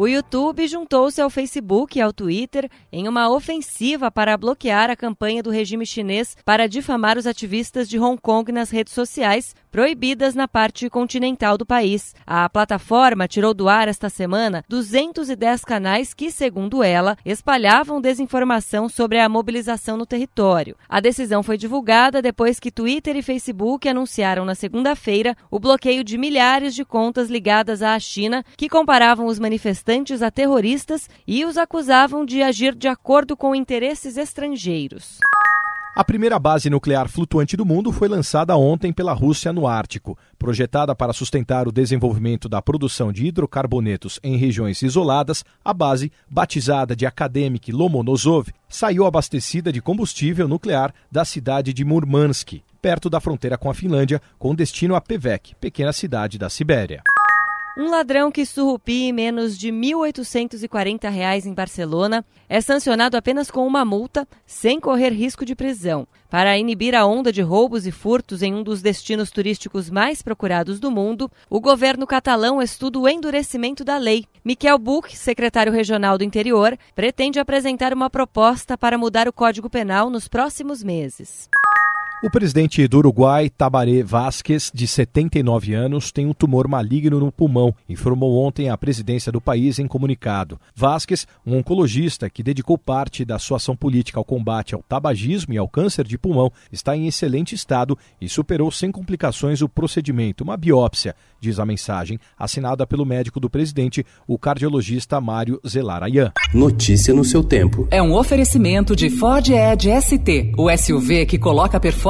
O YouTube juntou-se ao Facebook e ao Twitter em uma ofensiva para bloquear a campanha do regime chinês para difamar os ativistas de Hong Kong nas redes sociais, proibidas na parte continental do país. A plataforma tirou do ar esta semana 210 canais que, segundo ela, espalhavam desinformação sobre a mobilização no território. A decisão foi divulgada depois que Twitter e Facebook anunciaram na segunda-feira o bloqueio de milhares de contas ligadas à China que comparavam os manifestantes manifestantes a terroristas e os acusavam de agir de acordo com interesses estrangeiros. A primeira base nuclear flutuante do mundo foi lançada ontem pela Rússia no Ártico. Projetada para sustentar o desenvolvimento da produção de hidrocarbonetos em regiões isoladas, a base, batizada de Akademik Lomonosov, saiu abastecida de combustível nuclear da cidade de Murmansk, perto da fronteira com a Finlândia, com destino a Pevek, pequena cidade da Sibéria. Um ladrão que surrupie menos de R$ 1.840 em Barcelona é sancionado apenas com uma multa, sem correr risco de prisão. Para inibir a onda de roubos e furtos em um dos destinos turísticos mais procurados do mundo, o governo catalão estuda o endurecimento da lei. Miquel Buch, secretário regional do interior, pretende apresentar uma proposta para mudar o Código Penal nos próximos meses. O presidente do Uruguai, Tabaré Vázquez, de 79 anos, tem um tumor maligno no pulmão, informou ontem a presidência do país em comunicado. Vázquez, um oncologista que dedicou parte da sua ação política ao combate ao tabagismo e ao câncer de pulmão, está em excelente estado e superou sem complicações o procedimento, uma biópsia, diz a mensagem, assinada pelo médico do presidente, o cardiologista Mário Zelarayan. Notícia no seu tempo. É um oferecimento de Ford Edge ST, o SUV que coloca performance